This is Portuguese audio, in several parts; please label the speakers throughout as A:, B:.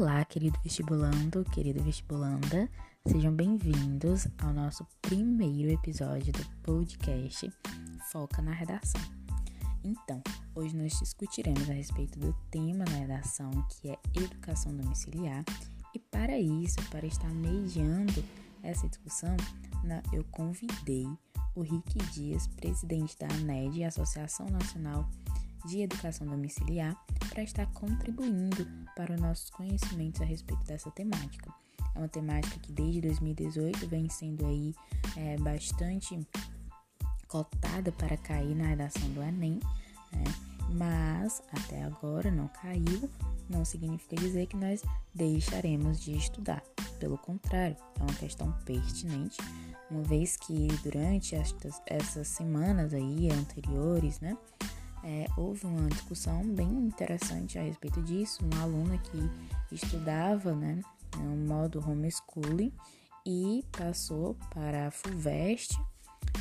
A: Olá, querido vestibulando, querido vestibulanda, sejam bem-vindos ao nosso primeiro episódio do podcast Foca na Redação. Então, hoje nós discutiremos a respeito do tema da redação que é educação domiciliar, e para isso, para estar mediando essa discussão, eu convidei o Rick Dias, presidente da ANED, Associação Nacional de Educação Domiciliar, para estar contribuindo para os nossos conhecimentos a respeito dessa temática. É uma temática que desde 2018 vem sendo aí é, bastante cotada para cair na redação do Enem, né? mas até agora não caiu, não significa dizer que nós deixaremos de estudar. Pelo contrário, é uma questão pertinente, uma vez que durante estas, essas semanas aí anteriores, né, é, houve uma discussão bem interessante a respeito disso. Uma aluna que estudava né, no modo homeschooling e passou para a FUVEST,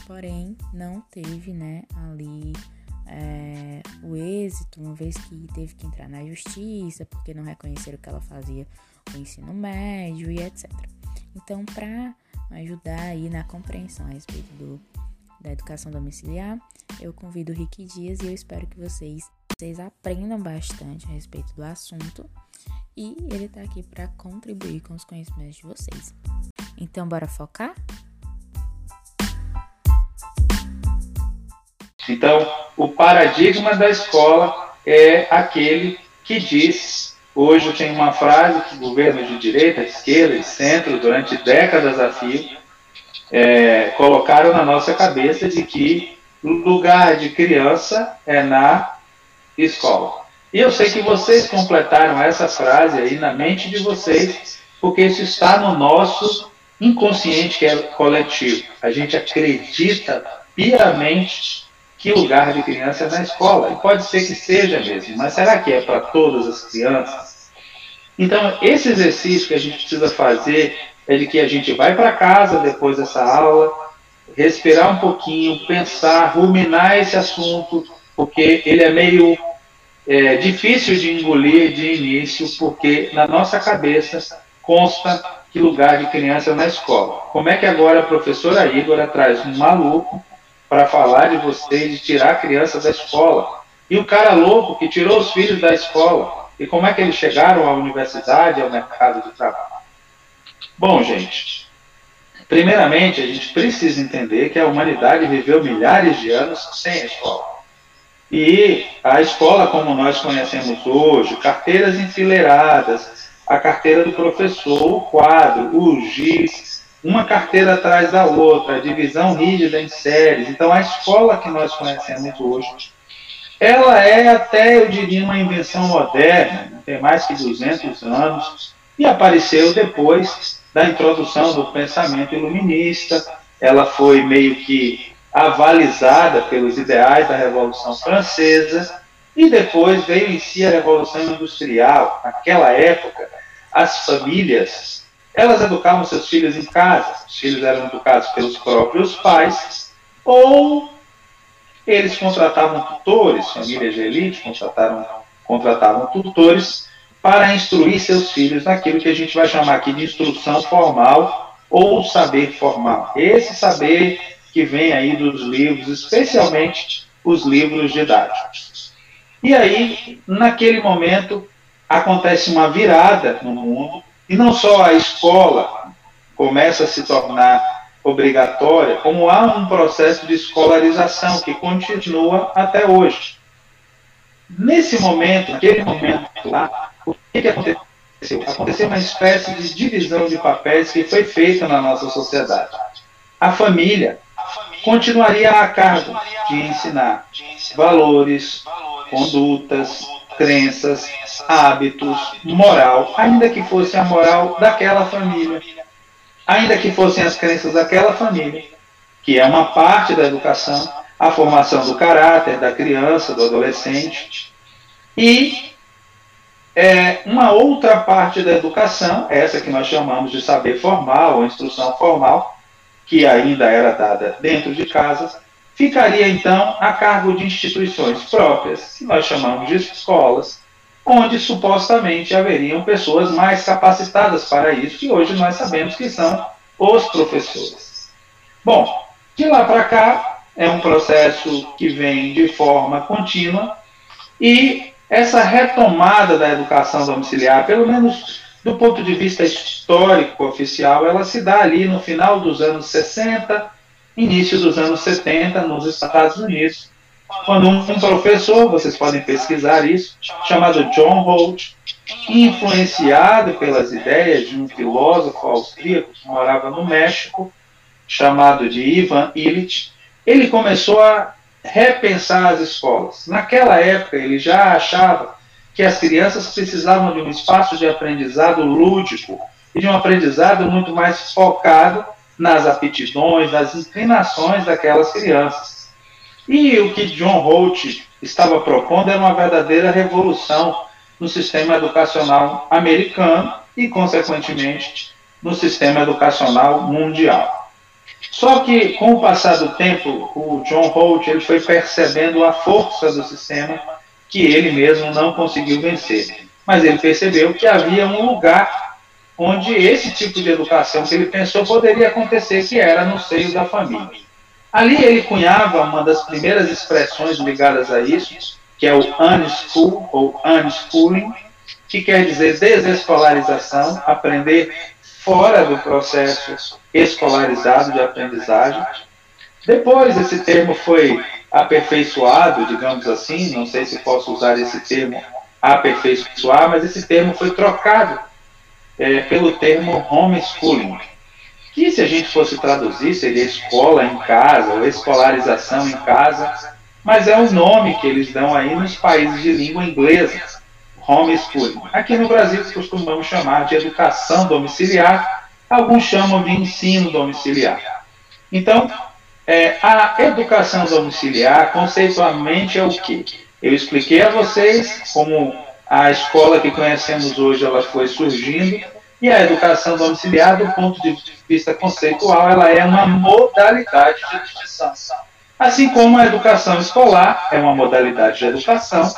A: porém não teve né, ali é, o êxito, uma vez que teve que entrar na justiça porque não reconheceram que ela fazia o ensino médio e etc. Então, para ajudar aí na compreensão a respeito do da educação domiciliar, eu convido o Rick Dias e eu espero que vocês, vocês aprendam bastante a respeito do assunto e ele está aqui para contribuir com os conhecimentos de vocês. Então, bora focar?
B: Então, o paradigma da escola é aquele que diz. Hoje tem uma frase que governos de direita, esquerda e centro, durante décadas a fio, é, colocaram na nossa cabeça de que o lugar de criança é na escola. E eu sei que vocês completaram essa frase aí na mente de vocês, porque isso está no nosso inconsciente que é coletivo. A gente acredita piamente que o lugar de criança é na escola. E pode ser que seja mesmo, mas será que é para todas as crianças? Então, esse exercício que a gente precisa fazer é de que a gente vai para casa depois dessa aula, respirar um pouquinho, pensar, ruminar esse assunto, porque ele é meio é, difícil de engolir de início, porque na nossa cabeça consta que lugar de criança é na escola. Como é que agora a professora Igor traz um maluco para falar de vocês, de tirar a criança da escola? E o cara louco que tirou os filhos da escola? E como é que eles chegaram à universidade, ao mercado de trabalho? Bom, gente, primeiramente a gente precisa entender que a humanidade viveu milhares de anos sem a escola. E a escola, como nós conhecemos hoje, carteiras enfileiradas, a carteira do professor, o quadro, o giz, uma carteira atrás da outra, divisão rígida em séries. Então, a escola que nós conhecemos hoje, ela é até, eu diria, uma invenção moderna, tem mais que 200 anos, e apareceu depois da introdução do pensamento iluminista. Ela foi meio que avalizada pelos ideais da Revolução Francesa e depois veio em si a Revolução Industrial. Naquela época, as famílias elas educavam seus filhos em casa. Os filhos eram educados pelos próprios pais ou eles contratavam tutores, famílias de elite contratavam tutores para instruir seus filhos naquilo que a gente vai chamar aqui de instrução formal ou saber formal. Esse saber que vem aí dos livros, especialmente os livros didáticos. E aí, naquele momento, acontece uma virada no mundo, e não só a escola começa a se tornar obrigatória, como há um processo de escolarização que continua até hoje. Nesse momento, naquele momento lá, que, que aconteceu? Aconteceu uma espécie de divisão de papéis que foi feita na nossa sociedade. A família continuaria a cargo de ensinar valores, condutas, crenças, hábitos, moral, ainda que fosse a moral daquela família, ainda que fossem as crenças daquela família, que é uma parte da educação, a formação do caráter da criança, do adolescente, e é, uma outra parte da educação, essa que nós chamamos de saber formal ou instrução formal, que ainda era dada dentro de casa, ficaria então a cargo de instituições próprias, que nós chamamos de escolas, onde supostamente haveriam pessoas mais capacitadas para isso, e hoje nós sabemos que são os professores. Bom, de lá para cá é um processo que vem de forma contínua e essa retomada da educação domiciliar, pelo menos do ponto de vista histórico oficial, ela se dá ali no final dos anos 60, início dos anos 70, nos Estados Unidos, quando um professor, vocês podem pesquisar isso, chamado John Holt, influenciado pelas ideias de um filósofo austríaco que morava no México, chamado de Ivan Illich, ele começou a repensar as escolas. Naquela época, ele já achava que as crianças precisavam de um espaço de aprendizado lúdico e de um aprendizado muito mais focado nas aptidões, nas inclinações daquelas crianças. E o que John Holt estava propondo era uma verdadeira revolução no sistema educacional americano e, consequentemente, no sistema educacional mundial. Só que, com o passar do tempo, o John Holt ele foi percebendo a força do sistema que ele mesmo não conseguiu vencer. Mas ele percebeu que havia um lugar onde esse tipo de educação que ele pensou poderia acontecer, que era no seio da família. Ali ele cunhava uma das primeiras expressões ligadas a isso, que é o unschool ou unschooling, que quer dizer desescolarização, aprender fora do processo escolarizado de aprendizagem. Depois esse termo foi aperfeiçoado, digamos assim, não sei se posso usar esse termo aperfeiçoar, mas esse termo foi trocado é, pelo termo homeschooling, que se a gente fosse traduzir seria escola em casa ou escolarização em casa, mas é o nome que eles dão aí nos países de língua inglesa, homeschooling. Aqui no Brasil costumamos chamar de educação domiciliar, alguns chamam de ensino domiciliar. Então, é, a educação domiciliar, conceitualmente, é o que? Eu expliquei a vocês como a escola que conhecemos hoje ela foi surgindo e a educação domiciliar, do ponto de vista conceitual, ela é uma modalidade de educação. Assim como a educação escolar é uma modalidade de educação,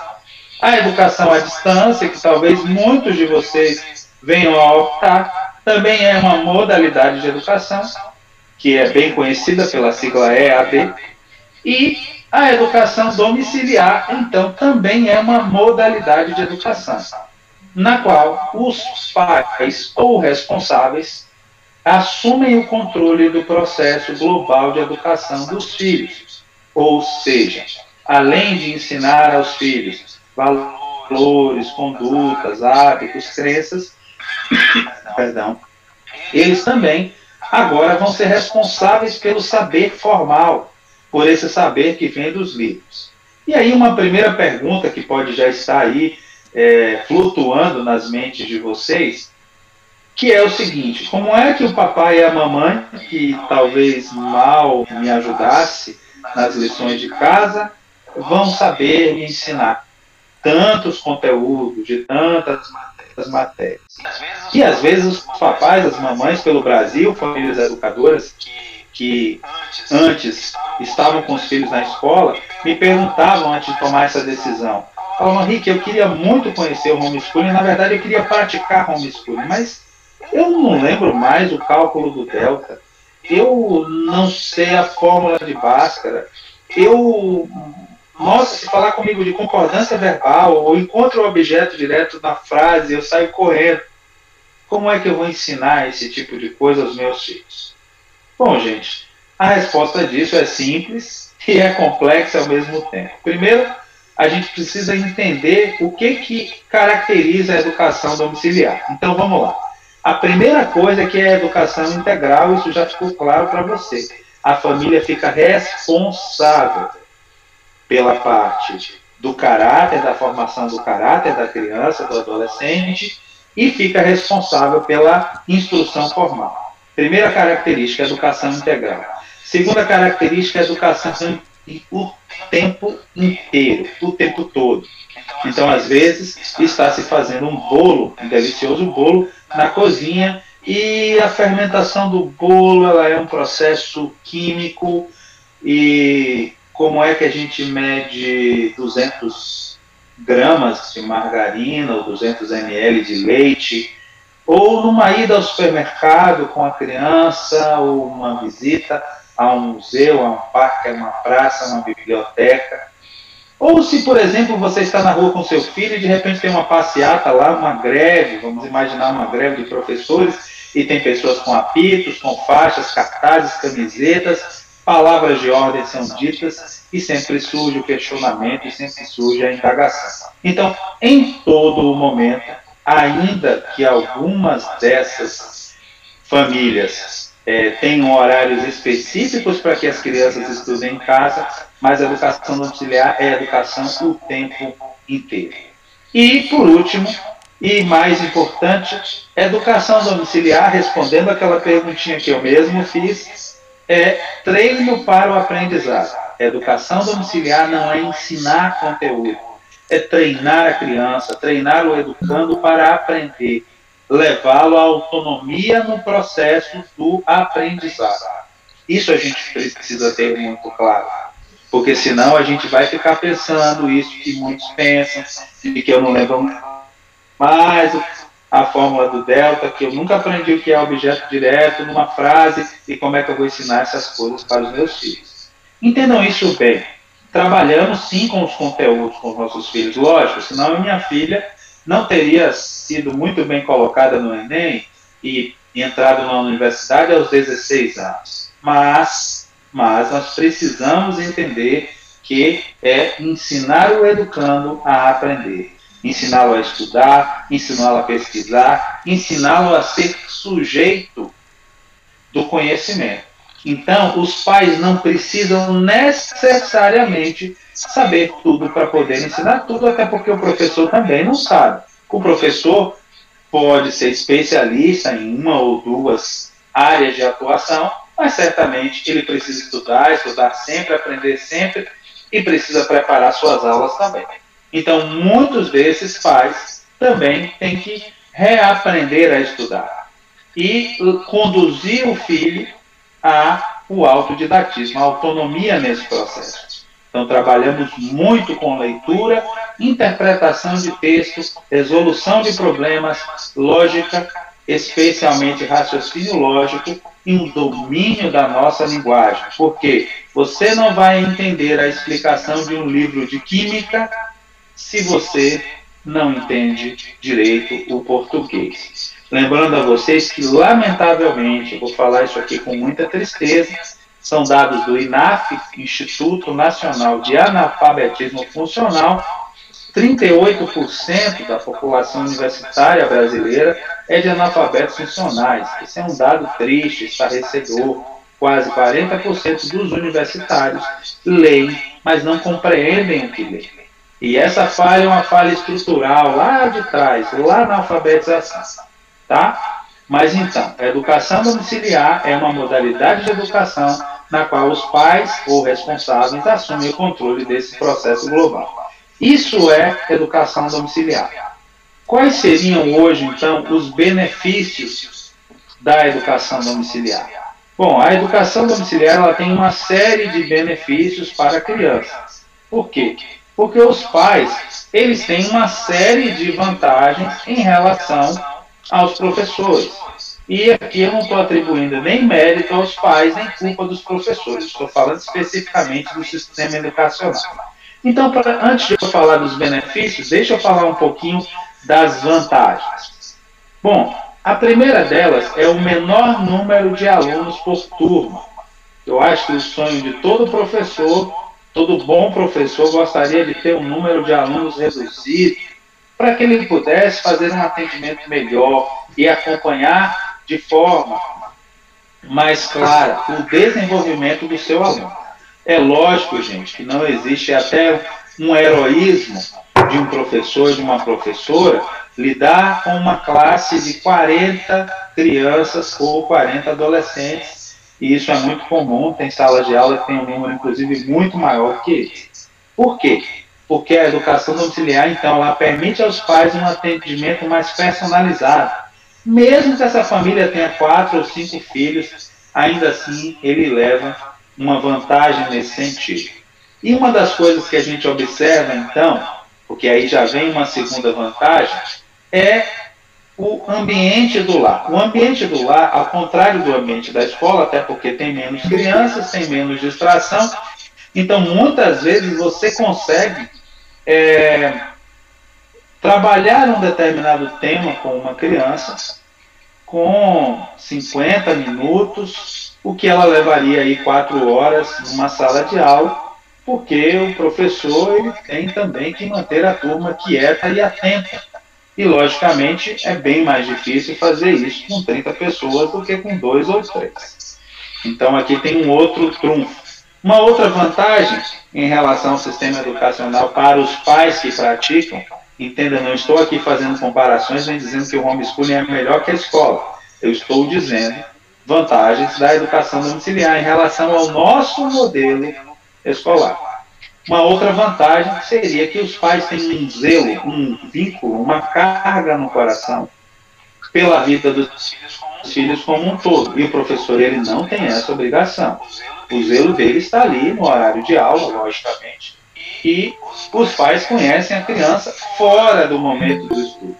B: a educação à distância, que talvez muitos de vocês venham a optar, também é uma modalidade de educação, que é bem conhecida pela sigla EAD, e a educação domiciliar, então, também é uma modalidade de educação na qual os pais ou responsáveis assumem o controle do processo global de educação dos filhos. Ou seja, além de ensinar aos filhos valores, condutas, hábitos, crenças, perdão, eles também agora vão ser responsáveis pelo saber formal, por esse saber que vem dos livros. E aí uma primeira pergunta que pode já estar aí é, flutuando nas mentes de vocês, que é o seguinte: como é que o papai e a mamãe, que talvez mal me ajudasse nas lições de casa, vão saber me ensinar tantos conteúdos, de tantas matérias? E às vezes os papais, as mamães pelo Brasil, famílias educadoras, que antes estavam com os filhos na escola, me perguntavam antes de tomar essa decisão: Falavam, Rick, eu queria muito conhecer o homeschooling, na verdade eu queria praticar homeschooling, mas eu não lembro mais o cálculo do delta, eu não sei a fórmula de Bhaskara, eu, nossa, se falar comigo de concordância verbal, ou encontro o objeto direto na frase, eu saio correndo. Como é que eu vou ensinar esse tipo de coisa aos meus filhos? Bom, gente, a resposta disso é simples e é complexa ao mesmo tempo. Primeiro, a gente precisa entender o que, que caracteriza a educação domiciliar. Então vamos lá. A primeira coisa é que é a educação integral, isso já ficou claro para você. A família fica responsável pela parte do caráter, da formação do caráter da criança, do adolescente, e fica responsável pela instrução formal. Primeira característica, educação integral. Segunda característica, educação o tempo inteiro, o tempo todo. Então, às vezes, está se fazendo um bolo, um delicioso bolo, na cozinha e a fermentação do bolo ela é um processo químico e como é que a gente mede 200 gramas de margarina ou 200 ml de leite, ou numa ida ao supermercado com a criança, ou uma visita a um museu, a um parque, a uma praça, a uma biblioteca. Ou se, por exemplo, você está na rua com seu filho e de repente tem uma passeata lá, uma greve, vamos imaginar uma greve de professores, e tem pessoas com apitos, com faixas, cartazes, camisetas, palavras de ordem são ditas e sempre surge o questionamento e sempre surge a indagação. Então, em todo o momento, ainda que algumas dessas famílias é, tenham horários específicos para que as crianças estudem em casa, mas a educação domiciliar é educação o tempo inteiro. E, por último, e mais importante, educação domiciliar, respondendo aquela perguntinha que eu mesmo fiz, é treino para o aprendizado. Educação domiciliar não é ensinar conteúdo, é treinar a criança, treinar o educando para aprender, levá-lo à autonomia no processo do aprendizado. Isso a gente precisa ter muito claro. Porque senão a gente vai ficar pensando isso que muitos pensam, e que eu não lembro mais a fórmula do delta, que eu nunca aprendi o que é objeto direto numa frase e como é que eu vou ensinar essas coisas para os meus filhos. Entendam isso bem. Trabalhamos sim com os conteúdos com os nossos filhos, lógico, senão a minha filha não teria sido muito bem colocada no Enem e entrado na universidade aos 16 anos. Mas, mas nós precisamos entender que é ensinar o educando a aprender ensiná-lo a estudar, ensiná-lo a pesquisar, ensiná-lo a ser sujeito do conhecimento. Então, os pais não precisam necessariamente saber tudo para poder ensinar tudo, até porque o professor também não sabe. O professor pode ser especialista em uma ou duas áreas de atuação, mas certamente ele precisa estudar, estudar sempre, aprender sempre e precisa preparar suas aulas também. Então, muitos desses pais também têm que reaprender a estudar e conduzir o filho a o autodidatismo, a autonomia nesse processo. Então, trabalhamos muito com leitura, interpretação de textos, resolução de problemas, lógica, especialmente raciocínio lógico e um domínio da nossa linguagem. Porque você não vai entender a explicação de um livro de química se você não entende direito o português. Lembrando a vocês que, lamentavelmente, vou falar isso aqui com muita tristeza, são dados do INAF, Instituto Nacional de Analfabetismo Funcional, 38% da população universitária brasileira é de analfabetos funcionais. Esse é um dado triste, estarrecedor. Quase 40% dos universitários leem, mas não compreendem o que leem. E essa falha é uma falha estrutural lá de trás, lá na alfabetização. Tá? Mas então, a educação domiciliar é uma modalidade de educação na qual os pais ou responsáveis assumem o controle desse processo global. Isso é educação domiciliar. Quais seriam hoje, então, os benefícios da educação domiciliar? Bom, a educação domiciliar ela tem uma série de benefícios para a criança. Por quê? Porque os pais, eles têm uma série de vantagens em relação aos professores. E aqui eu não estou atribuindo nem mérito aos pais, nem culpa dos professores. Estou falando especificamente do sistema educacional. Então, pra, antes de eu falar dos benefícios, deixa eu falar um pouquinho das vantagens. Bom, a primeira delas é o menor número de alunos por turma. Eu acho que o sonho de todo professor Todo bom professor gostaria de ter um número de alunos reduzido para que ele pudesse fazer um atendimento melhor e acompanhar de forma mais clara o desenvolvimento do seu aluno. É lógico, gente, que não existe até um heroísmo de um professor, de uma professora, lidar com uma classe de 40 crianças ou 40 adolescentes e isso é muito comum, tem salas de aula que tem um número, inclusive, muito maior que esse. Por quê? Porque a educação domiciliar, então, ela permite aos pais um atendimento mais personalizado. Mesmo que essa família tenha quatro ou cinco filhos, ainda assim ele leva uma vantagem nesse sentido. E uma das coisas que a gente observa, então, porque aí já vem uma segunda vantagem, é o ambiente do lar. O ambiente do lar, ao contrário do ambiente da escola, até porque tem menos crianças, tem menos distração, então muitas vezes você consegue é, trabalhar um determinado tema com uma criança com 50 minutos, o que ela levaria aí quatro horas numa sala de aula, porque o professor ele tem também que manter a turma quieta e atenta. E, logicamente, é bem mais difícil fazer isso com 30 pessoas do que com dois ou três. Então, aqui tem um outro trunfo. Uma outra vantagem em relação ao sistema educacional para os pais que praticam Entenda, não estou aqui fazendo comparações nem dizendo que o homeschooling é melhor que a escola. Eu estou dizendo vantagens da educação domiciliar em relação ao nosso modelo escolar. Uma outra vantagem seria que os pais têm um zelo, um vínculo, uma carga no coração pela vida dos filhos como um todo. E o professor ele não tem essa obrigação. O zelo dele está ali no horário de aula, logicamente, e os pais conhecem a criança fora do momento do estudo.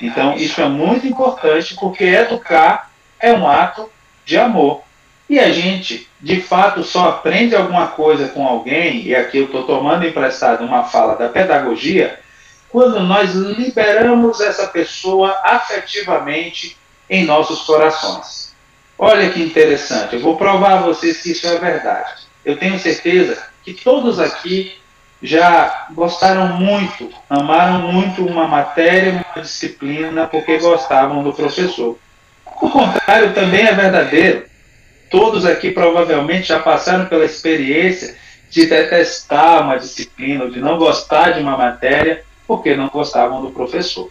B: Então, isso é muito importante porque educar é um ato de amor. E a gente, de fato, só aprende alguma coisa com alguém, e aqui eu estou tomando emprestado uma fala da pedagogia, quando nós liberamos essa pessoa afetivamente em nossos corações. Olha que interessante, eu vou provar a vocês que isso é verdade. Eu tenho certeza que todos aqui já gostaram muito, amaram muito uma matéria, uma disciplina, porque gostavam do professor. O contrário também é verdadeiro. Todos aqui provavelmente já passaram pela experiência de detestar uma disciplina, de não gostar de uma matéria, porque não gostavam do professor.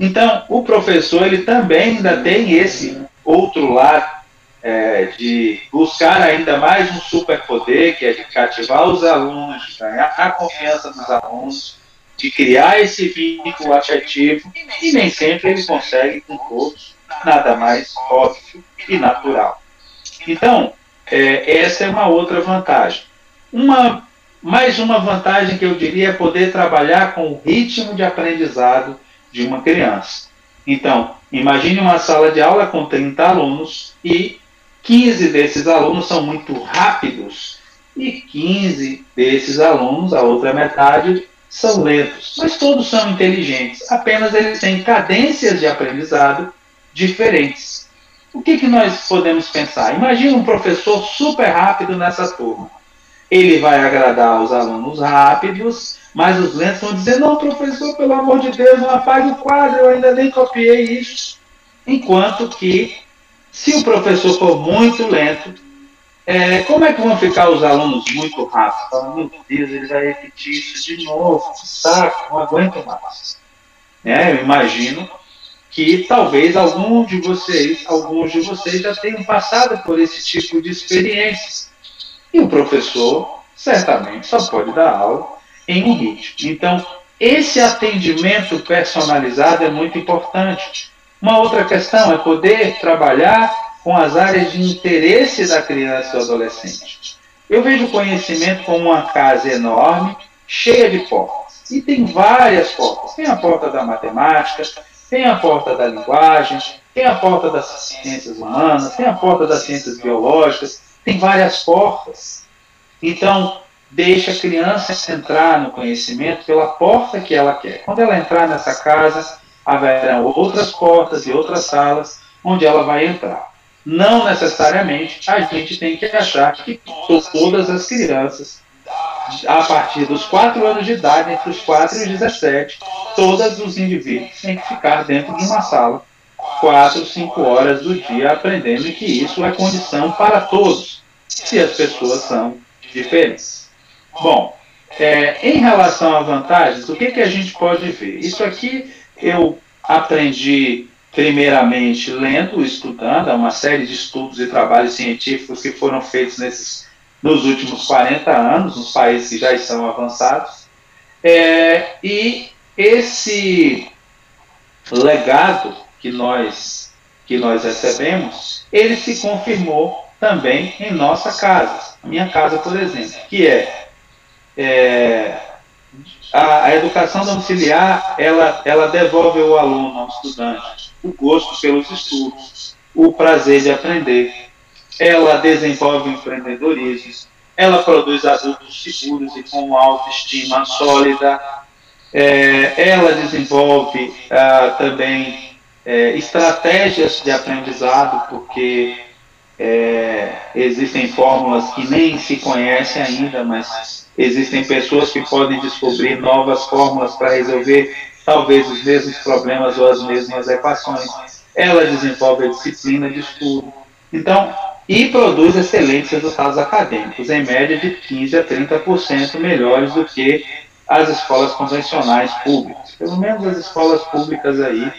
B: Então, o professor ele também ainda tem esse outro lado é, de buscar ainda mais um superpoder, que é de cativar os alunos, de ganhar a confiança dos alunos, de criar esse vínculo afetivo, e nem sempre ele consegue com todos, nada mais óbvio e natural. Então, é, essa é uma outra vantagem. Uma, mais uma vantagem que eu diria é poder trabalhar com o ritmo de aprendizado de uma criança. Então, imagine uma sala de aula com 30 alunos e 15 desses alunos são muito rápidos e 15 desses alunos, a outra metade, são lentos. Mas todos são inteligentes, apenas eles têm cadências de aprendizado diferentes. O que, que nós podemos pensar? Imagina um professor super rápido nessa turma. Ele vai agradar os alunos rápidos, mas os lentos vão dizer: Não, professor, pelo amor de Deus, não apague o quadro, eu ainda nem copiei isso. Enquanto que se o professor for muito lento, é, como é que vão ficar os alunos muito rápidos? Fala, meu Deus, ele vai repetir isso de novo, que saco, não aguento mais. É, eu imagino que talvez algum de vocês, alguns de vocês já tenham passado por esse tipo de experiência. E o professor certamente só pode dar aula em um ritmo. Então, esse atendimento personalizado é muito importante. Uma outra questão é poder trabalhar com as áreas de interesse da criança ou adolescente. Eu vejo o conhecimento como uma casa enorme, cheia de portas. E tem várias portas. Tem a porta da matemática, tem a porta da linguagem, tem a porta das ciências humanas, tem a porta das ciências biológicas, tem várias portas. Então, deixa a criança entrar no conhecimento pela porta que ela quer. Quando ela entrar nessa casa, haverão outras portas e outras salas onde ela vai entrar. Não necessariamente a gente tem que achar que todas as crianças, a partir dos 4 anos de idade, entre os 4 e os 17, todos os indivíduos têm que ficar dentro de uma sala 4, 5 horas do dia aprendendo que isso é condição para todos, se as pessoas são diferentes. Bom, é, em relação a vantagens, o que, que a gente pode ver? Isso aqui eu aprendi primeiramente lendo, estudando, uma série de estudos e trabalhos científicos que foram feitos nesses, nos últimos 40 anos, nos países que já estão avançados. É, e esse legado que nós, que nós recebemos, ele se confirmou também em nossa casa, minha casa, por exemplo, que é, é a, a, educação domiciliar ela, ela devolve ao aluno, ao estudante, o gosto pelos estudos, o prazer de aprender. Ela desenvolve empreendedorismo, ela produz adultos seguros e com autoestima sólida. É, ela desenvolve ah, também é, estratégias de aprendizado, porque é, existem fórmulas que nem se conhecem ainda, mas existem pessoas que podem descobrir novas fórmulas para resolver talvez os mesmos problemas ou as mesmas equações. Ela desenvolve a disciplina de estudo. Então, e produz excelentes resultados acadêmicos, em média de 15 a 30% melhores do que as escolas convencionais públicas. Pelo menos as escolas públicas aí,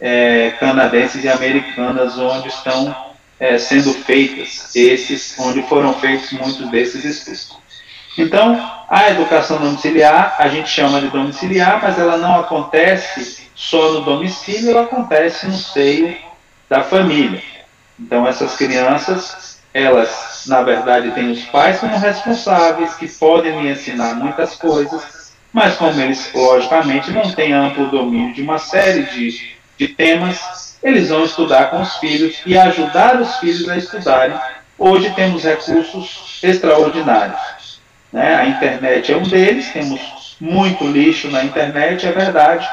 B: é, canadenses e americanas, onde estão é, sendo feitas esses, onde foram feitos muitos desses estudos. Então, a educação domiciliar, a gente chama de domiciliar, mas ela não acontece só no domicílio, ela acontece no seio da família. Então, essas crianças, elas, na verdade, têm os pais como responsáveis, que podem lhe ensinar muitas coisas, mas como eles, logicamente, não têm amplo domínio de uma série de, de temas, eles vão estudar com os filhos e ajudar os filhos a estudarem. Hoje temos recursos extraordinários. Né? A internet é um deles, temos muito lixo na internet, é verdade,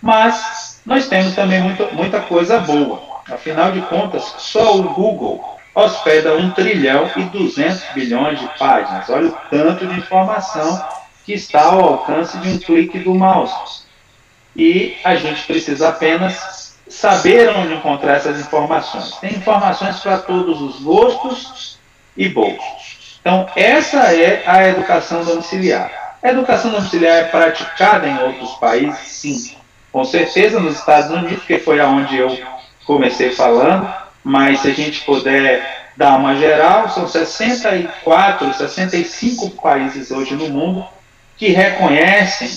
B: mas nós temos também muita, muita coisa boa. Afinal de contas, só o Google hospeda 1 trilhão e 200 bilhões de páginas. Olha o tanto de informação que está ao alcance de um clique do mouse. E a gente precisa apenas saber onde encontrar essas informações. Tem informações para todos os gostos e bolsos. Então, essa é a educação domiciliar. A educação domiciliar é praticada em outros países? Sim. Com certeza nos Estados Unidos, que foi aonde eu comecei falando, mas se a gente puder dar uma geral, são 64, 65 países hoje no mundo que reconhecem,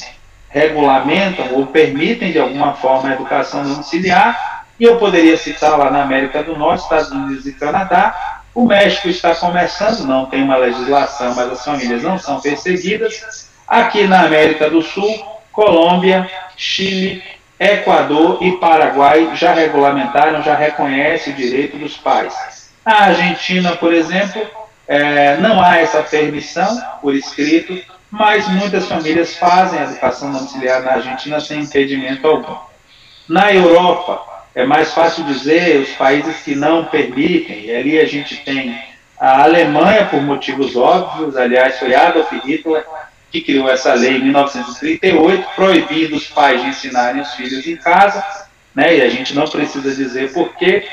B: regulamentam ou permitem de alguma forma a educação domiciliar. E eu poderia citar lá na América do Norte, Estados Unidos e Canadá. O México está começando, não tem uma legislação, mas as famílias não são perseguidas. Aqui na América do Sul, Colômbia, Chile, Equador e Paraguai já regulamentaram, já reconhecem o direito dos pais. Na Argentina, por exemplo, é, não há essa permissão por escrito, mas muitas famílias fazem a educação domiciliar na Argentina sem impedimento algum. Na Europa, é mais fácil dizer os países que não permitem, e ali a gente tem a Alemanha, por motivos óbvios, aliás, foi Adolf Hitler que criou essa lei em 1938, proibindo os pais de ensinarem os filhos em casa, né, e a gente não precisa dizer porquê.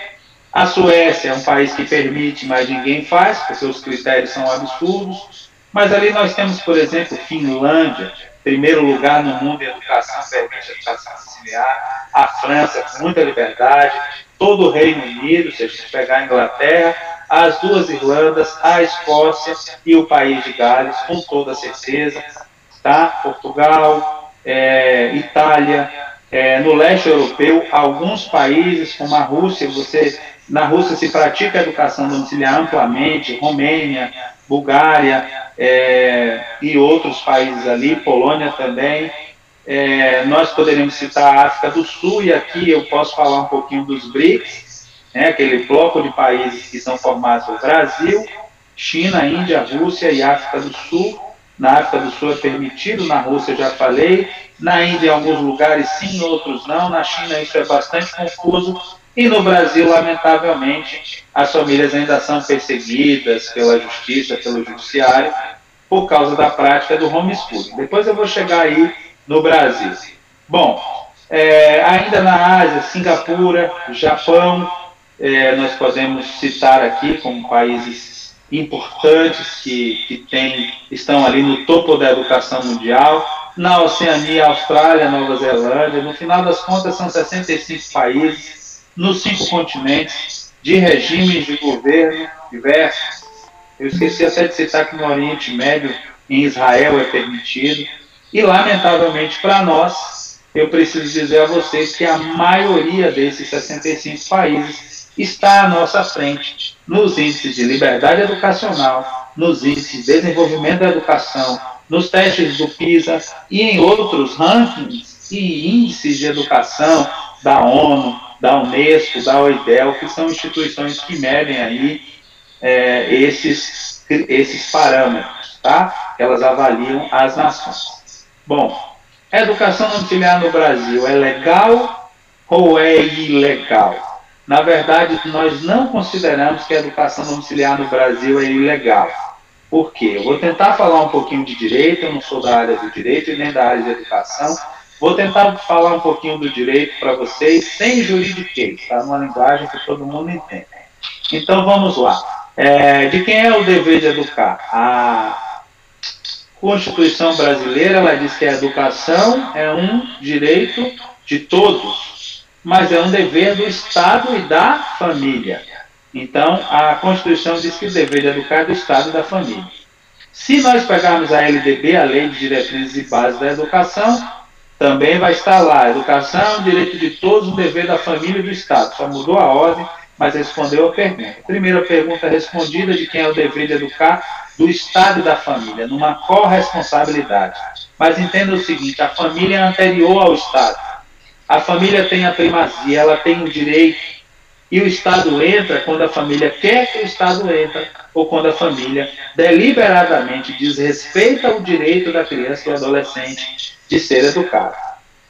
B: A Suécia é um país que permite, mas ninguém faz, porque os critérios são absurdos. Mas ali nós temos, por exemplo, Finlândia, primeiro lugar no mundo em educação, permite a educação auxiliar, a França, com muita liberdade, todo o Reino Unido, se a gente pegar a Inglaterra, as duas Irlandas, a Escócia e o país de Gales, com toda certeza, tá? Portugal, é, Itália, é, no leste europeu, alguns países como a Rússia, você na Rússia se pratica a educação domiciliar amplamente, Romênia, Bulgária é, e outros países ali, Polônia também. É, nós poderíamos citar a África do Sul e aqui eu posso falar um pouquinho dos BRICS, né, aquele bloco de países que são formados por Brasil, China, Índia, Rússia e África do Sul. Na África do Sul é permitido, na Rússia já falei, na Índia em alguns lugares sim, outros não, na China isso é bastante confuso, e no Brasil, lamentavelmente, as famílias ainda são perseguidas pela justiça, pelo judiciário, por causa da prática do homeschooling. Depois eu vou chegar aí no Brasil. Bom, é, ainda na Ásia, Singapura, Japão, é, nós podemos citar aqui como países importantes que, que tem, estão ali no topo da educação mundial. Na Oceania, Austrália, Nova Zelândia, no final das contas são 65 países, nos cinco continentes, de regimes de governo diversos. Eu esqueci até de citar que no Oriente Médio, em Israel, é permitido. E, lamentavelmente para nós, eu preciso dizer a vocês que a maioria desses 65 países está à nossa frente nos índices de liberdade educacional, nos índices de desenvolvimento da educação, nos testes do PISA e em outros rankings e índices de educação da ONU, da Unesco, da OIDEL, que são instituições que medem aí é, esses, esses parâmetros, tá? Elas avaliam as nações. Bom, a educação domiciliar no Brasil é legal ou é ilegal? Na verdade, nós não consideramos que a educação domiciliar no Brasil é ilegal. Por quê? Eu vou tentar falar um pouquinho de direito, eu não sou da área do direito e nem da área de educação. Vou tentar falar um pouquinho do direito para vocês, sem juridiquês, tá? Uma linguagem que todo mundo entende. Então vamos lá. É, de quem é o dever de educar? A Constituição brasileira ela diz que a educação é um direito de todos, mas é um dever do Estado e da família. Então, a Constituição diz que o dever de educar é do Estado e da família. Se nós pegarmos a LDB, a Lei de Diretrizes e Bases da Educação, também vai estar lá. Educação direito de todos, um dever da família e do Estado. Só mudou a ordem, mas respondeu a pergunta. Primeira pergunta respondida de quem é o dever de educar, do Estado e da família, numa corresponsabilidade. Mas entenda o seguinte: a família é anterior ao Estado. A família tem a primazia, ela tem o direito e o Estado entra quando a família quer que o Estado entre, ou quando a família deliberadamente desrespeita o direito da criança e do adolescente de ser educado.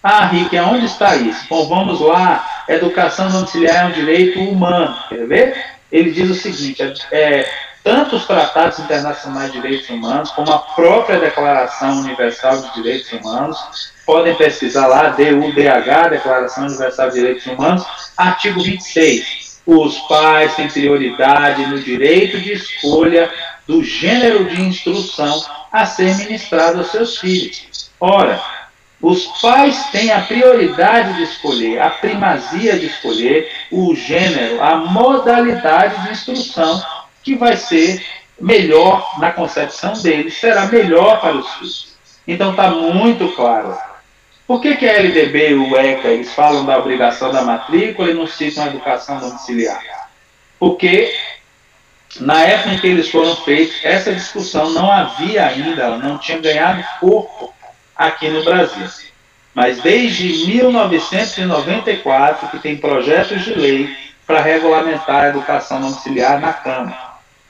B: Ah, Rick, aonde está isso? Bom, vamos lá. Educação domiciliar é um direito humano. Quer ver? Ele diz o seguinte: é, é, tanto os tratados internacionais de direitos humanos, como a própria Declaração Universal de Direitos Humanos, podem pesquisar lá, DUDH, Declaração Universal de Direitos Humanos, artigo 26. Os pais têm prioridade no direito de escolha do gênero de instrução a ser ministrado aos seus filhos. Ora, os pais têm a prioridade de escolher, a primazia de escolher o gênero, a modalidade de instrução que vai ser melhor na concepção deles, será melhor para os filhos. Então está muito claro por que, que a LDB e o ECA eles falam da obrigação da matrícula e não citam a educação domiciliar? Porque na época em que eles foram feitos, essa discussão não havia ainda, ela não tinha ganhado corpo aqui no Brasil. Mas desde 1994 que tem projetos de lei para regulamentar a educação domiciliar na Câmara.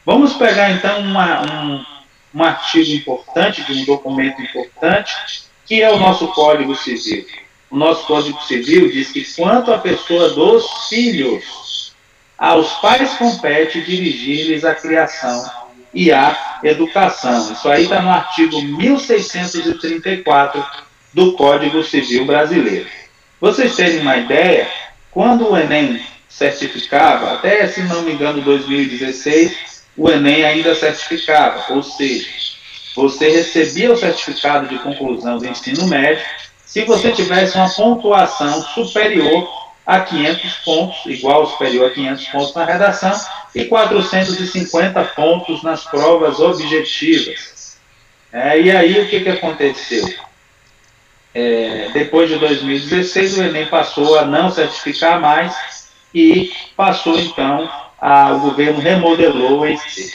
B: Vamos pegar então uma, um, um artigo importante, de um documento importante, que é o nosso Código Civil. O nosso Código Civil diz que quanto à pessoa dos filhos, aos pais compete dirigir-lhes a criação e a educação. Isso aí está no artigo 1634 do Código Civil Brasileiro. Vocês terem uma ideia, quando o Enem certificava, até se não me engano 2016, o Enem ainda certificava, ou seja, você recebia o certificado de conclusão do ensino médio se você tivesse uma pontuação superior a 500 pontos, igual ou superior a 500 pontos na redação, e 450 pontos nas provas objetivas. É, e aí o que, que aconteceu? É, depois de 2016, o Enem passou a não certificar mais e passou então, a, o governo remodelou o ensino.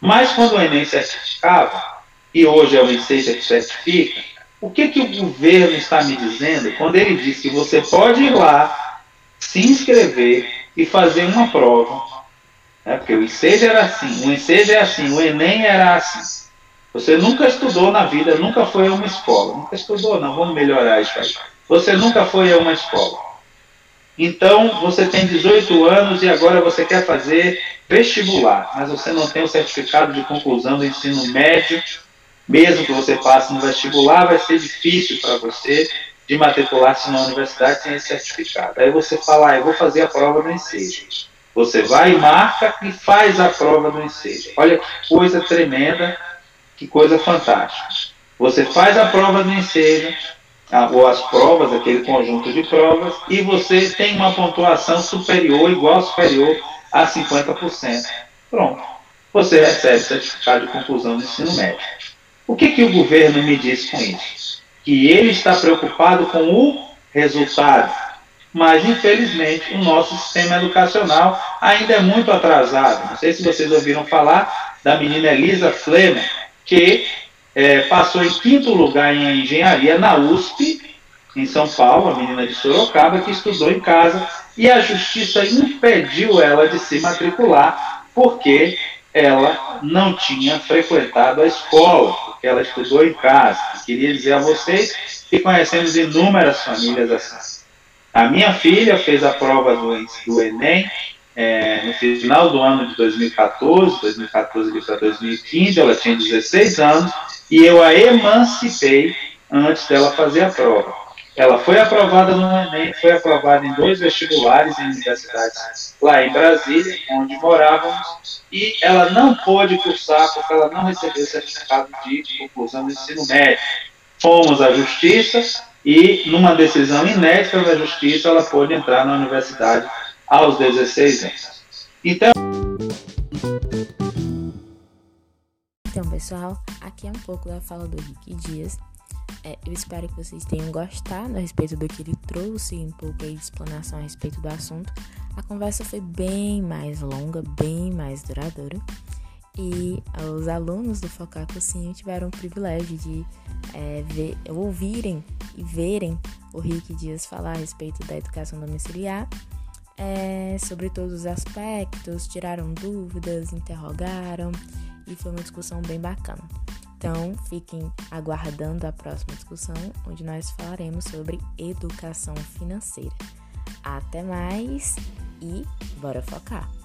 B: Mas quando o Enem certificava, e hoje é o Inseja que certifica, o que, que o governo está me dizendo quando ele diz que você pode ir lá, se inscrever e fazer uma prova? Né? Porque o Inseja era assim, o Inseja é assim, o Enem era assim. Você nunca estudou na vida, nunca foi a uma escola. Nunca estudou, não, vamos melhorar isso aí. Você nunca foi a uma escola. Então, você tem 18 anos e agora você quer fazer vestibular, mas você não tem o certificado de conclusão do ensino médio mesmo que você passe no vestibular, vai ser difícil para você de matricular-se na universidade sem esse certificado. Aí você fala, ah, eu vou fazer a prova do ensejo. Você vai, marca e faz a prova do ensejo. Olha que coisa tremenda, que coisa fantástica. Você faz a prova do ensejo, ou as provas, aquele conjunto de provas, e você tem uma pontuação superior, igual superior a 50%. Pronto. Você recebe certificado de conclusão do ensino médio. O que, que o governo me diz com isso? Que ele está preocupado com o resultado. Mas, infelizmente, o nosso sistema educacional ainda é muito atrasado. Não sei se vocês ouviram falar da menina Elisa Flemmer, que é, passou em quinto lugar em engenharia na USP, em São Paulo, a menina de Sorocaba, que estudou em casa, e a justiça impediu ela de se matricular, porque ela não tinha frequentado a escola, porque ela estudou em casa. Queria dizer a vocês que conhecemos inúmeras famílias assim. A minha filha fez a prova do, do Enem é, no final do ano de 2014, 2014 para 2015, ela tinha 16 anos, e eu a emancipei antes dela fazer a prova. Ela foi aprovada no Enem, foi aprovada em dois vestibulares em universidades lá em Brasília, onde morávamos, e ela não pôde cursar porque ela não recebeu certificado de conclusão do ensino médio. Fomos à justiça e, numa decisão inédita da justiça, ela pôde entrar na universidade aos 16 anos. Então,
A: então pessoal, aqui é um pouco da fala do Rick Dias é, eu espero que vocês tenham gostado a respeito do que ele trouxe, um pouco aí de explanação a respeito do assunto. A conversa foi bem mais longa, bem mais duradoura. E os alunos do Focar Cursinho tiveram o privilégio de é, ver, ouvirem e verem o Rick Dias falar a respeito da educação domiciliar, é, sobre todos os aspectos, tiraram dúvidas, interrogaram e foi uma discussão bem bacana. Então, fiquem aguardando a próxima discussão, onde nós falaremos sobre educação financeira. Até mais e bora focar!